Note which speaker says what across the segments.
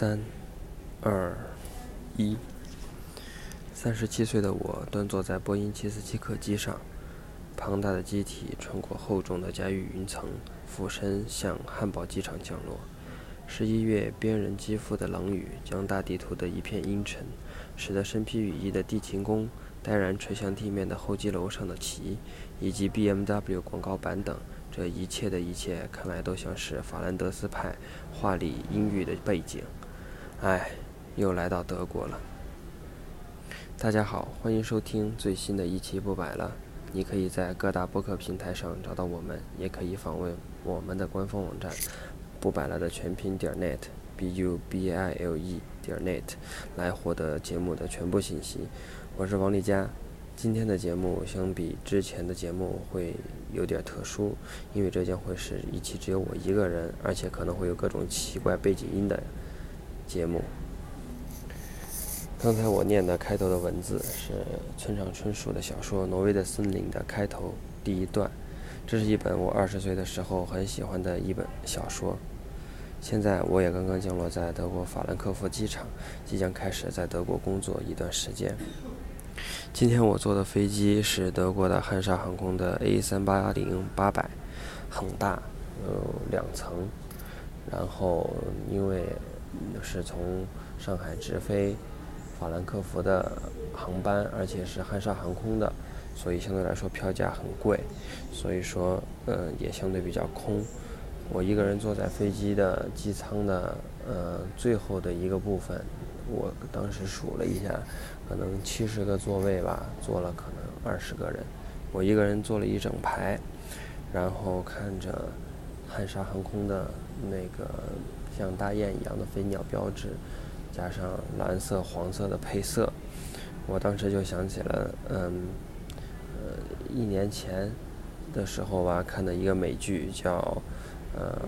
Speaker 1: 三、二、一。三十七岁的我端坐在波音七四七客机上，庞大的机体穿过厚重的驾驭云层，俯身向汉堡机场降落。十一月边人肌肤的冷雨将大地涂得一片阴沉，使得身披雨衣的地勤工呆然垂向地面的候机楼上的旗，以及 BMW 广告板等。这一切的一切，看来都像是法兰德斯派画里阴郁的背景。唉，又来到德国了。大家好，欢迎收听最新的一期不摆了。你可以在各大播客平台上找到我们，也可以访问我们的官方网站“不摆了”的全拼点 net，b u b i l e 点 net 来获得节目的全部信息。我是王丽佳。今天的节目相比之前的节目会有点特殊，因为这将会是一期只有我一个人，而且可能会有各种奇怪背景音的节目。刚才我念的开头的文字是村上春树的小说《挪威的森林》的开头第一段，这是一本我二十岁的时候很喜欢的一本小说。现在我也刚刚降落在德国法兰克福机场，即将开始在德国工作一段时间。今天我坐的飞机是德国的汉莎航空的 A380-800，很大，有两层。然后因为是从上海直飞法兰克福的航班，而且是汉莎航空的，所以相对来说票价很贵。所以说，嗯，也相对比较空。我一个人坐在飞机的机舱的呃最后的一个部分，我当时数了一下。可能七十个座位吧，坐了可能二十个人，我一个人坐了一整排，然后看着汉莎航空的那个像大雁一样的飞鸟标志，加上蓝色、黄色的配色，我当时就想起了，嗯，呃，一年前的时候吧，看的一个美剧叫呃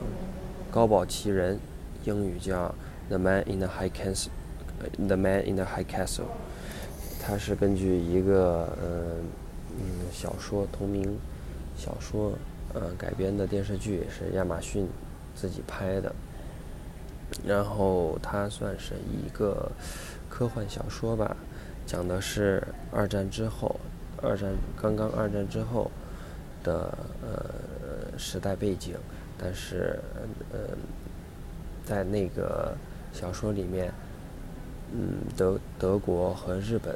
Speaker 1: 《高堡奇人》，英语叫《The Man in the High Castle》，《The Man in the High Castle》。它是根据一个嗯嗯小说同名小说呃改编的电视剧，是亚马逊自己拍的。然后它算是一个科幻小说吧，讲的是二战之后，二战刚刚二战之后的呃时代背景，但是呃在那个小说里面。嗯，德德国和日本，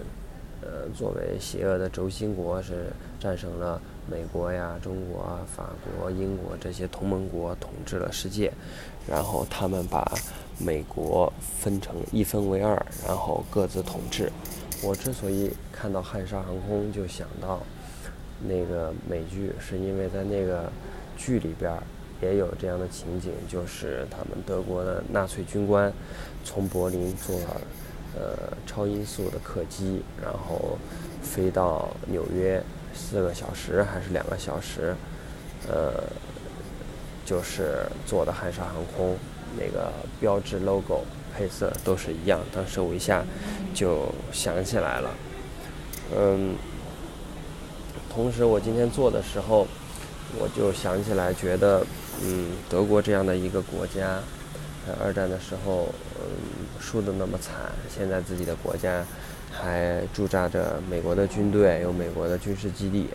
Speaker 1: 呃，作为邪恶的轴心国，是战胜了美国呀、中国、法国、英国这些同盟国，统治了世界。然后他们把美国分成一分为二，然后各自统治。我之所以看到汉莎航空，就想到那个美剧，是因为在那个剧里边也有这样的情景，就是他们德国的纳粹军官从柏林坐。呃，超音速的客机，然后飞到纽约四个小时还是两个小时？呃，就是做的汉莎航空，那个标志 logo 配色都是一样。当时我一下就想起来了。嗯，同时我今天做的时候，我就想起来，觉得嗯，德国这样的一个国家。在二战的时候，嗯，输得那么惨，现在自己的国家还驻扎着美国的军队，有美国的军事基地，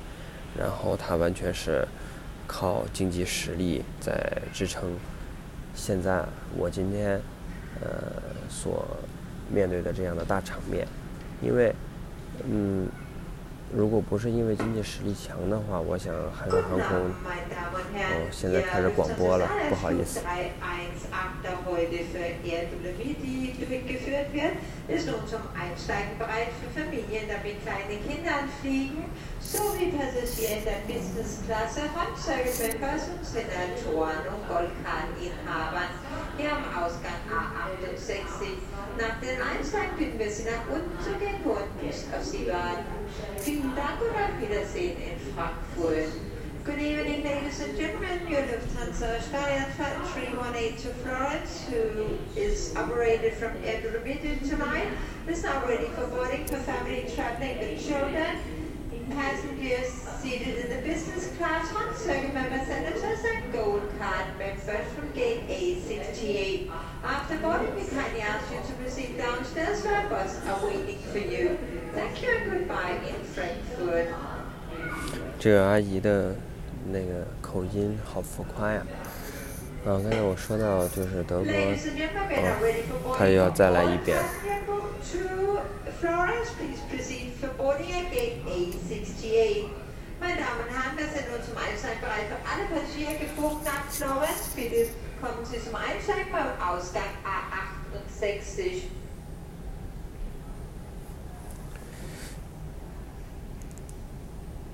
Speaker 1: 然后他完全是靠经济实力在支撑。现在我今天呃所面对的这样的大场面，因为嗯。如果不是因为经济实力强的话，我想汉莎航空哦，现在开始广播了，不好意思。
Speaker 2: Good evening, ladies and gentlemen. Your Lufthansa Steyr Flight 318 to Florence, who is operated from Edinburgh tonight, is now ready for boarding for family traveling with children. passengers seated in the business class, one circuit member senators and gold card members from gate A68. After boarding, we kindly ask you to proceed downstairs where a bus are waiting for you.
Speaker 1: 这个阿姨的那个口音好浮夸呀！啊，刚才我说到就是德国
Speaker 2: for
Speaker 1: 他.又要再来一遍。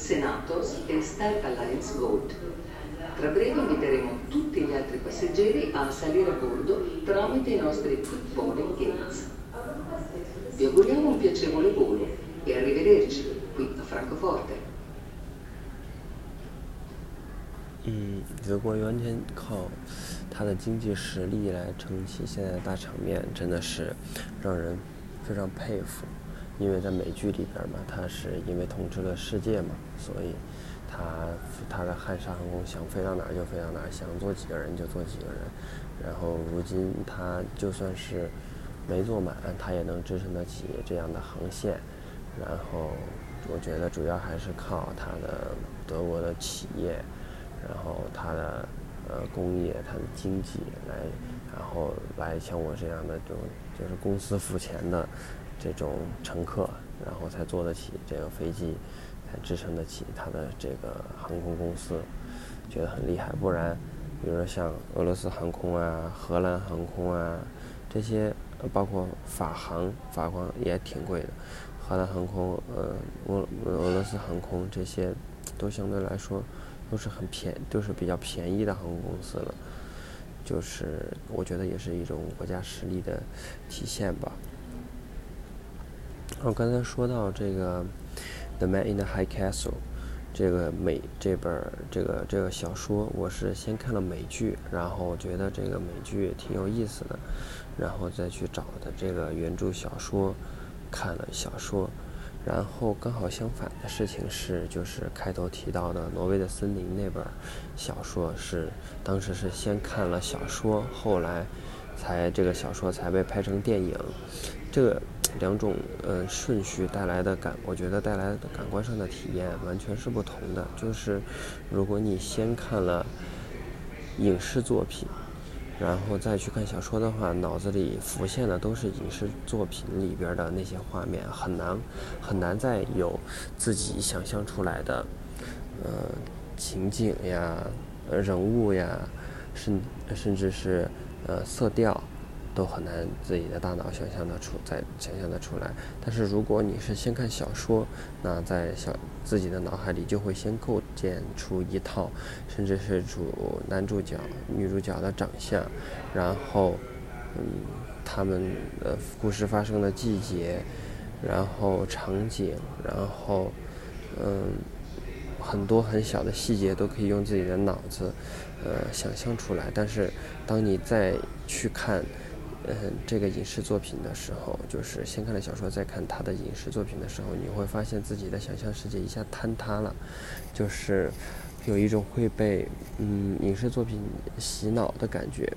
Speaker 3: Senatos e Star Alliance Gold. Tra breve inviteremo tutti gli altri passeggeri a salire a bordo tramite i nostri quick boarding gates. Vi auguriamo un piacevole volo e arrivederci qui a Francoforte.
Speaker 1: 嗯，德国完全靠它的经济实力来撑起现在的大场面，真的是让人非常佩服。 因为在美剧里边嘛，他是因为统治了世界嘛，所以他他的汉莎航空想飞到哪儿就飞到哪儿，想坐几个人就坐几个人。然后如今他就算是没坐满，他也能支撑得起这样的航线。然后我觉得主要还是靠他的德国的企业。然后他的呃工业、它的经济来，然后来像我这样的这种就是公司付钱的这种乘客，然后才坐得起这个飞机，才支撑得起他的这个航空公司，觉得很厉害。不然，比如说像俄罗斯航空啊、荷兰航空啊这些，包括法航，法航也挺贵的，荷兰航空、呃俄俄罗斯航空这些都相对来说。都是很便，都是比较便宜的航空公司了，就是我觉得也是一种国家实力的体现吧。我刚才说到这个《The Man in the High Castle》这个美这本这个这个小说，我是先看了美剧，然后我觉得这个美剧挺有意思的，然后再去找的这个原著小说，看了小说。然后刚好相反的事情是，就是开头提到的《挪威的森林》那本小说是，当时是先看了小说，后来才这个小说才被拍成电影。这个 两种呃顺序带来的感，我觉得带来的感官上的体验完全是不同的。就是如果你先看了影视作品，然后再去看小说的话，脑子里浮现的都是影视作品里边的那些画面，很难很难再有自己想象出来的呃情景呀、人物呀，甚甚至是呃色调，都很难自己的大脑想象得出，再想象得出来。但是如果你是先看小说，那在小自己的脑海里就会先构建出一套，甚至是主男主角、女主角的长相，然后，嗯，他们的故事发生的季节，然后场景，然后，嗯，很多很小的细节都可以用自己的脑子，呃，想象出来。但是当你再去看，嗯，这个影视作品的时候，就是先看了小说，再看他的影视作品的时候，你会发现自己的想象世界一下坍塌了，就是有一种会被嗯影视作品洗脑的感觉。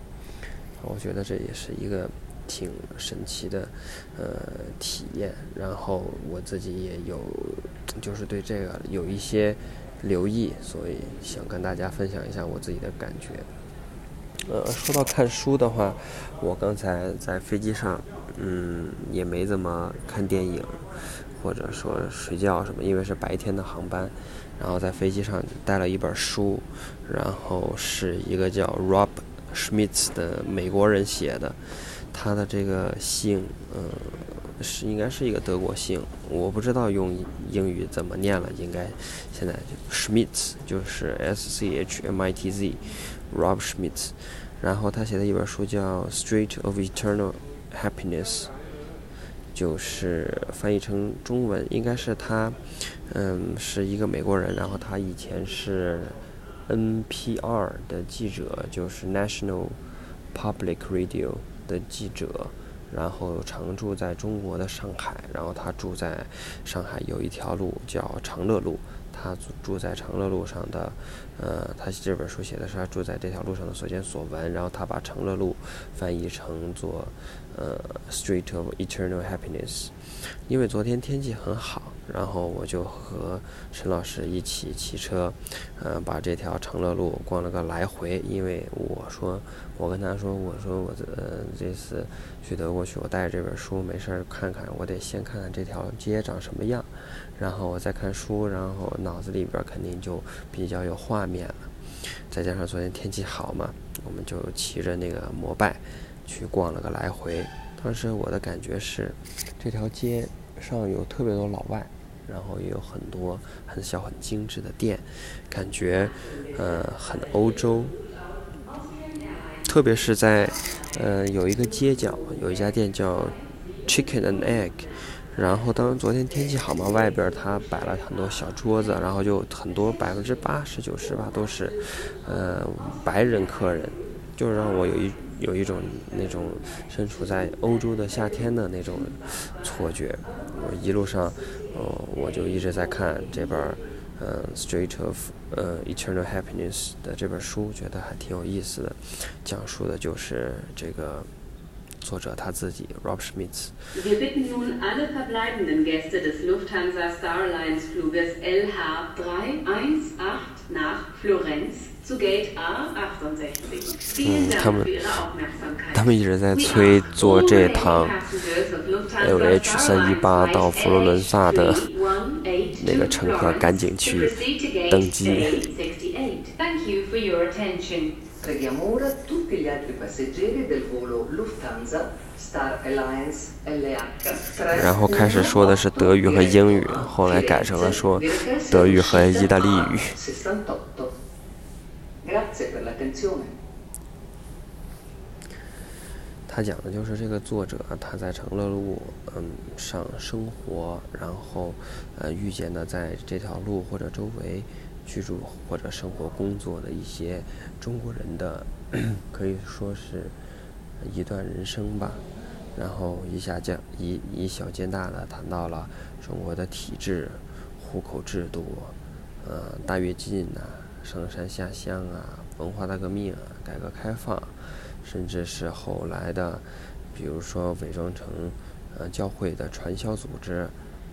Speaker 1: 我觉得这也是一个挺神奇的呃体验。然后我自己也有就是对这个有一些留意，所以想跟大家分享一下我自己的感觉。呃，说到看书的话，我刚才在飞机上，嗯，也没怎么看电影，或者说睡觉什么，因为是白天的航班。然后在飞机上带了一本书，然后是一个叫 Rob Schmitz 的美国人写的，他的这个姓，嗯，是应该是一个德国姓，我不知道用英语怎么念了，应该现在就 Schmitz，就是 S C H M I T Z Rob Schmitz。然后他写的一本书叫《Street of Eternal Happiness》，就是翻译成中文应该是他，嗯，是一个美国人，然后他以前是 NPR 的记者，就是 National Public Radio 的记者，然后常住在中国的上海，然后他住在上海有一条路叫长乐路。他住在长乐路上的，呃，他这本书写的是他住在这条路上的所见所闻，然后他把长乐路翻译成做，呃，Street of Eternal Happiness。因为昨天天气很好，然后我就和陈老师一起骑车，呃，把这条长乐路逛了个来回。因为我说，我跟他说，我说我呃这次去德国去，我带着这本书没事儿看看，我得先看看这条街长什么样，然后我再看书，然后脑子里边肯定就比较有画面了。再加上昨天天气好嘛，我们就骑着那个摩拜去逛了个来回。当时我的感觉是，这条街上有特别多老外，然后也有很多很小很精致的店，感觉呃很欧洲。特别是在呃有一个街角有一家店叫 Chicken and Egg，然后当昨天天气好嘛，外边他摆了很多小桌子，然后就很多百分之八十九十吧都是呃白人客人，就让我有一。有一种那种身处在欧洲的夏天的那种错觉。我一路上，呃，我就一直在看这本儿，嗯，《Street of 呃 Eternal Happiness》的这本书，觉得还挺有意思的。讲述的就是这个作者他自己，Rob Schmitz。
Speaker 4: Wir bitten nun alle verbleibenden Gäste des Lufthansa Star Alliance Fluges LH318 nach Florenz.
Speaker 1: 嗯，他们他们一直在催坐这趟 LH 三一八到佛罗伦萨的那个乘客赶紧去登机。然后开始说的是德语和英语，后来改成了说德语和意大利语。他讲的就是这个作者，他在长乐路嗯上生活，然后呃遇见的在这条路或者周围居住或者生活工作的一些中国人的，可以说是一段人生吧。然后一下将以以小见大的谈到了中国的体制、户口制度、呃大跃进呐。上山下乡啊，文化大革命啊，改革开放，甚至是后来的，比如说伪装成呃教会的传销组织，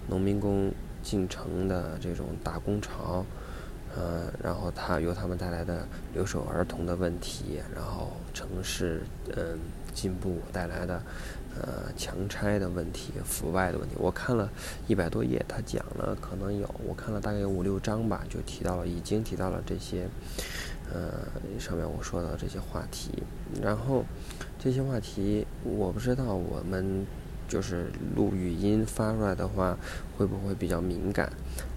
Speaker 1: 农民工进城的这种打工潮，呃，然后他由他们带来的留守儿童的问题，然后城市嗯进步带来的。呃，强拆的问题、腐败的问题，我看了一百多页，他讲了可能有，我看了大概有五六章吧，就提到了，已经提到了这些，呃，上面我说的这些话题。然后这些话题，我不知道我们就是录语音发出来的话，会不会比较敏感？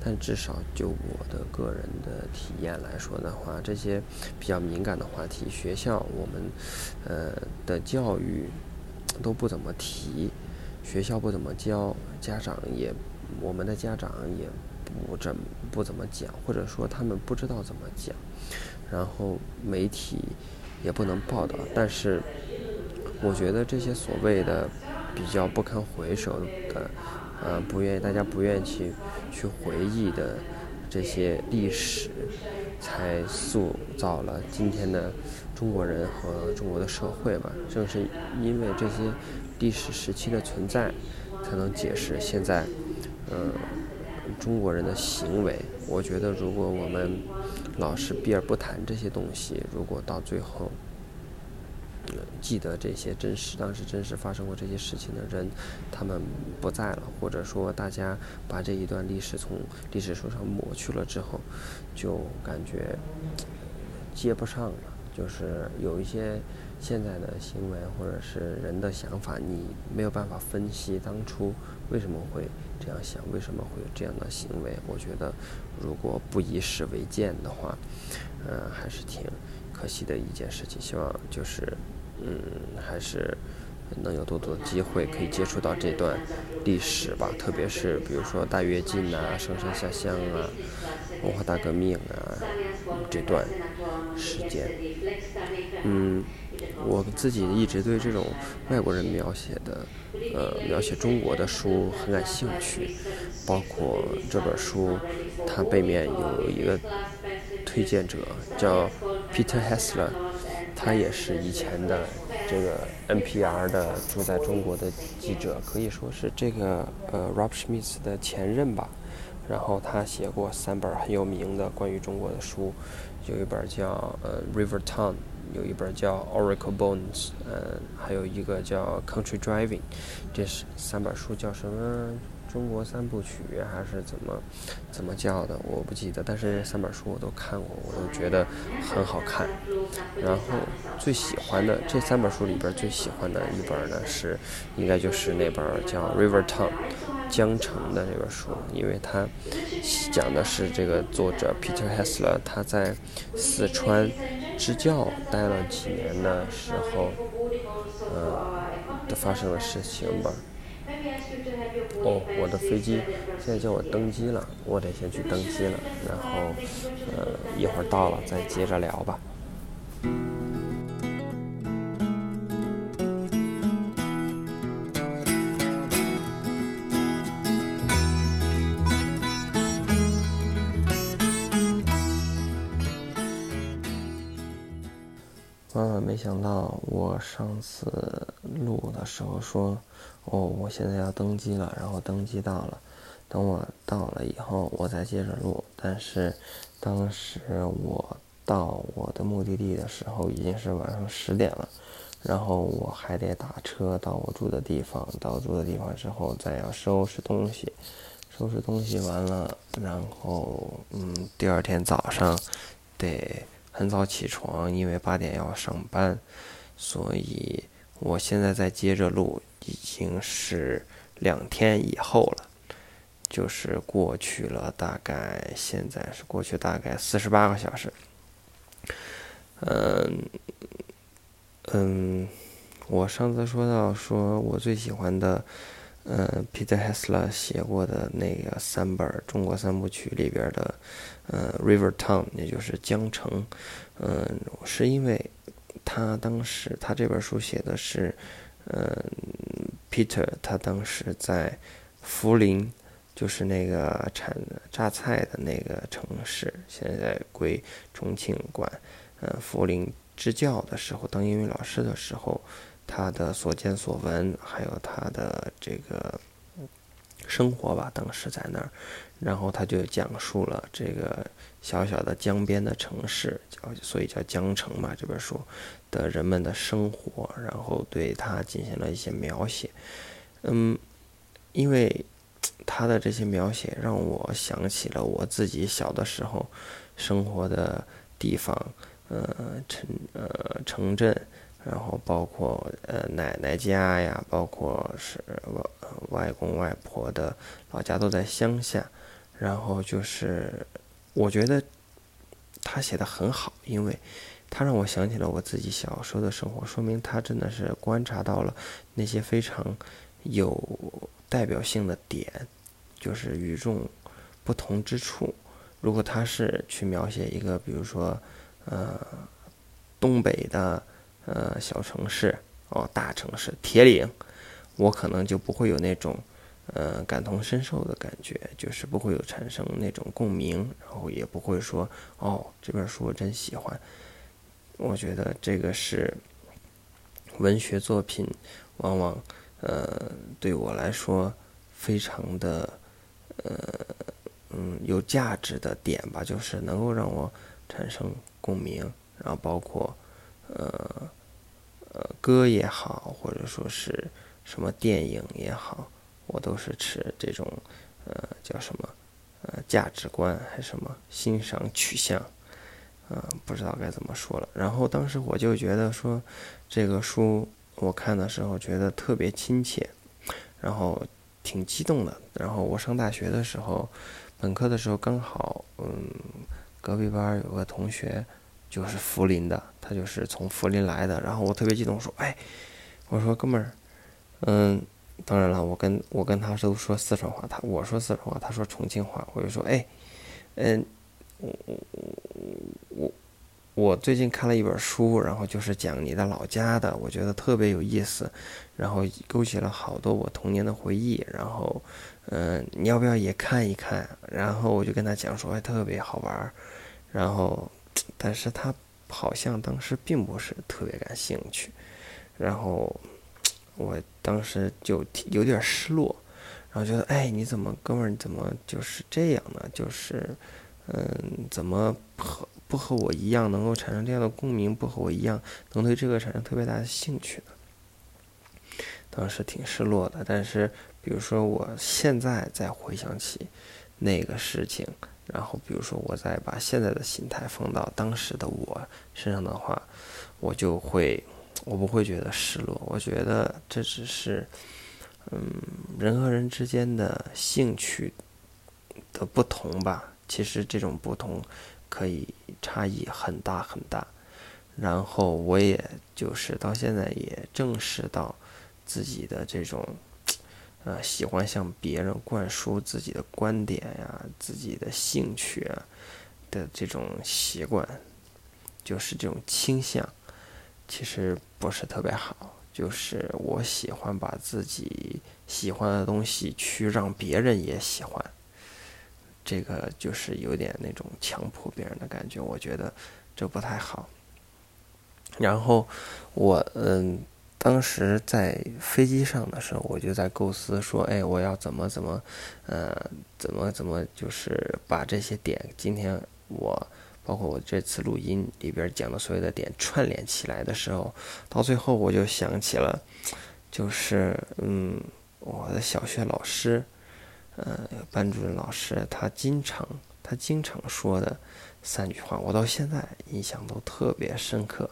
Speaker 1: 但至少就我的个人的体验来说的话，这些比较敏感的话题，学校我们呃的教育。都不怎么提，学校不怎么教，家长也，我们的家长也不怎不怎么讲，或者说他们不知道怎么讲，然后媒体也不能报道。但是，我觉得这些所谓的比较不堪回首的，呃，不愿意大家不愿意去去回忆的这些历史，才塑造了今天的。中国人和中国的社会吧，正是因为这些历史时期的存在，才能解释现在，嗯，中国人的行为。我觉得，如果我们老是避而不谈这些东西，如果到最后，记得这些真实当时真实发生过这些事情的人，他们不在了，或者说大家把这一段历史从历史书上抹去了之后，就感觉接不上了。就是有一些现在的行为或者是人的想法，你没有办法分析当初为什么会这样想，为什么会有这样的行为。我觉得，如果不以史为鉴的话，嗯，还是挺可惜的一件事情。希望就是，嗯，还是能有多多机会可以接触到这段历史吧，特别是比如说大跃进啊、上山下乡啊、文化大革命啊这段时间，嗯。我自己一直对这种外国人描写的，呃，描写中国的书很感兴趣，包括这本书，它背面有一个推荐者叫 Peter Hessler，他也是以前的这个 NPR 的住在中国的记者，可以说是这个呃 Rob Schmitz 的前任吧。然后他写过三本很有名的关于中国的书，有一本叫呃 River Town。有一本叫《Oracle Bones》，嗯，还有一个叫《Country Driving》，这是三本书叫什么？中国三部曲还是怎么怎么叫的？我不记得。但是三本书我都看过，我都觉得很好看。然后最喜欢的这三本书里边最喜欢的一本呢是，应该就是那本叫《River Town》江城的那本书，因为它讲的是这个作者 Peter Hessler 他在四川。支教待了几年的时候，嗯，都发生的事情吧。哦，我的飞机现在叫我登机了，我得先去登机了，然后，呃，一会儿到了再接着聊吧。没想到我上次录的时候说，哦，我现在要登机了，然后登机到了，等我到了以后，我再接着录。但是当时我到我的目的地的时候已经是晚上十点了，然后我还得打车到我住的地方，到住的地方之后再要收拾东西，收拾东西完了，然后嗯，第二天早上得。很早起床，因为八点要上班，所以我现在在接着录，已经是两天以后了，就是过去了大概现在是过去大概四十八个小时。嗯嗯，我上次说到说我最喜欢的。嗯，Peter Hessler 写过的那个三本中国三部曲里边的，呃，《River Town》，也就是江城。嗯，是因为他当时他这本书写的是，嗯，Peter 他当时在涪陵，就是那个产榨菜的那个城市，现在归重庆管。呃，涪陵支教的时候，当英语老师的时候。他的所见所闻，还有他的这个生活吧，当时在那儿，然后他就讲述了这个小小的江边的城市，叫所以叫江城嘛。这本书的人们的生活，然后对他进行了一些描写。嗯，因为他的这些描写让我想起了我自己小的时候生活的地方，呃，城呃城镇。然后包括呃奶奶家呀，包括是外外公外婆的老家都在乡下，然后就是我觉得他写的很好，因为他让我想起了我自己小时候的生活，说明他真的是观察到了那些非常有代表性的点，就是与众不同之处。如果他是去描写一个，比如说呃东北的。呃，小城市哦，大城市铁岭，我可能就不会有那种呃感同身受的感觉，就是不会有产生那种共鸣，然后也不会说哦这本书我真喜欢。我觉得这个是文学作品，往往呃对我来说非常的呃嗯有价值的点吧，就是能够让我产生共鸣，然后包括。呃，呃，歌也好，或者说是什么电影也好，我都是持这种呃叫什么呃价值观还是什么欣赏取向，嗯，不知道该怎么说了。然后当时我就觉得说，这个书我看的时候觉得特别亲切，然后挺激动的。然后我上大学的时候，本科的时候刚好，嗯，隔壁班有个同学就是涪陵的，他就是从涪陵来的。然后我特别激动，说：“哎，我说哥们儿，嗯，当然了，我跟我跟他都说四川话，他我说四川话，他说重庆话。我就说：哎，嗯。”我我我我最近看了一本书，然后就是讲你的老家的，我觉得特别有意思，然后勾起了好多我童年的回忆。然后，嗯，你要不要也看一看？然后我就跟他讲说，哎，特别好玩儿。然后，但是他好像当时并不是特别感兴趣。然后，我当时就有点失落，然后觉得，哎，你怎么，哥们儿，怎么就是这样呢？就是。嗯，怎么和不和我一样能够产生这样的共鸣？不和我一样能对这个产生特别大的兴趣呢？当时挺失落的。但是，比如说我现在再回想起那个事情，然后比如说我再把现在的心态放到当时的我身上的话，我就会，我不会觉得失落。我觉得这只是，嗯，人和人之间的兴趣的不同吧。其实这种不同，可以差异很大很大。然后我也就是到现在也正视到自己的这种，呃，喜欢向别人灌输自己的观点呀、自己的兴趣啊的这种习惯，就是这种倾向，其实不是特别好。就是我喜欢把自己喜欢的东西去让别人也喜欢。这个就是有点那种强迫别人的感觉，我觉得这不太好。然后我嗯，当时在飞机上的时候，我就在构思说，哎，我要怎么怎么，呃，怎么怎么，就是把这些点，今天我包括我这次录音里边讲的所有的点串联起来的时候，到最后我就想起了，就是嗯，我的小学老师。呃，班主任老师他经常他经常说的三句话，我到现在印象都特别深刻。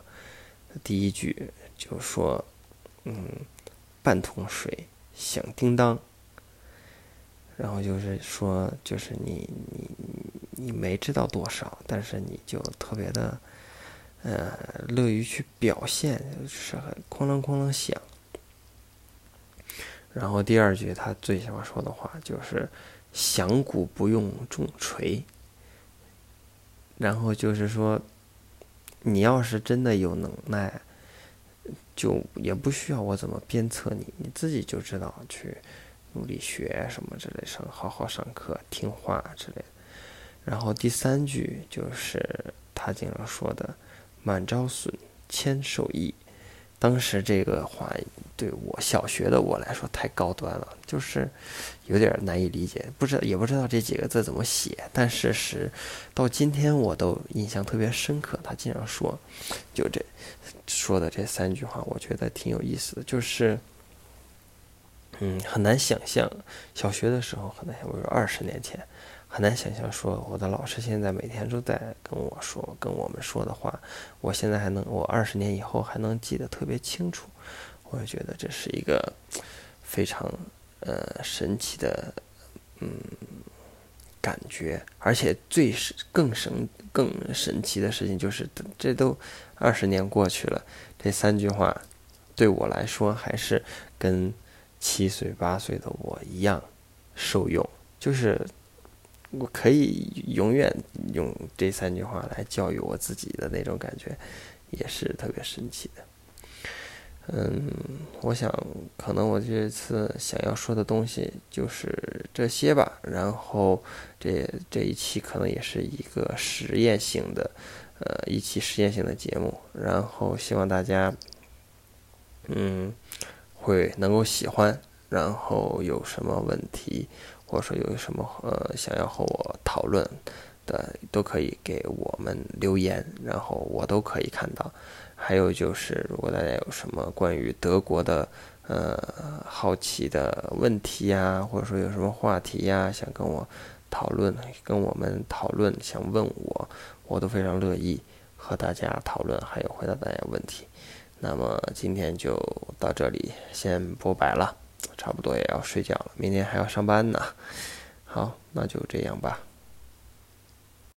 Speaker 1: 第一句就说：“嗯，半桶水响叮当。”然后就是说，就是你你你没知道多少，但是你就特别的呃乐于去表现，就是哐啷哐啷响。然后第二句他最喜欢说的话就是“响鼓不用重锤”。然后就是说，你要是真的有能耐，就也不需要我怎么鞭策你，你自己就知道去努力学什么之类，上好好上课、听话之类。然后第三句就是他经常说的“满招损，谦受益”。当时这个话对我小学的我来说太高端了，就是有点难以理解，不知道也不知道这几个字怎么写。但事实到今天我都印象特别深刻。他经常说，就这说的这三句话，我觉得挺有意思的。就是，嗯，很难想象小学的时候很难想，我说二十年前。很难想象，说我的老师现在每天都在跟我说、跟我们说的话，我现在还能，我二十年以后还能记得特别清楚。我也觉得这是一个非常呃神奇的嗯感觉，而且最是更神、更神奇的事情就是，这都二十年过去了，这三句话对我来说还是跟七岁八岁的我一样受用，就是。我可以永远用这三句话来教育我自己的那种感觉，也是特别神奇的。嗯，我想可能我这次想要说的东西就是这些吧。然后这这一期可能也是一个实验性的，呃，一期实验性的节目。然后希望大家，嗯，会能够喜欢。然后有什么问题？或者说有什么呃想要和我讨论的，都可以给我们留言，然后我都可以看到。还有就是，如果大家有什么关于德国的呃好奇的问题呀，或者说有什么话题呀，想跟我讨论，跟我们讨论，想问我，我都非常乐意和大家讨论，还有回答大家问题。那么今天就到这里，先不摆了，差不多也要睡觉了，明天还要上班呢。好，那就这样吧。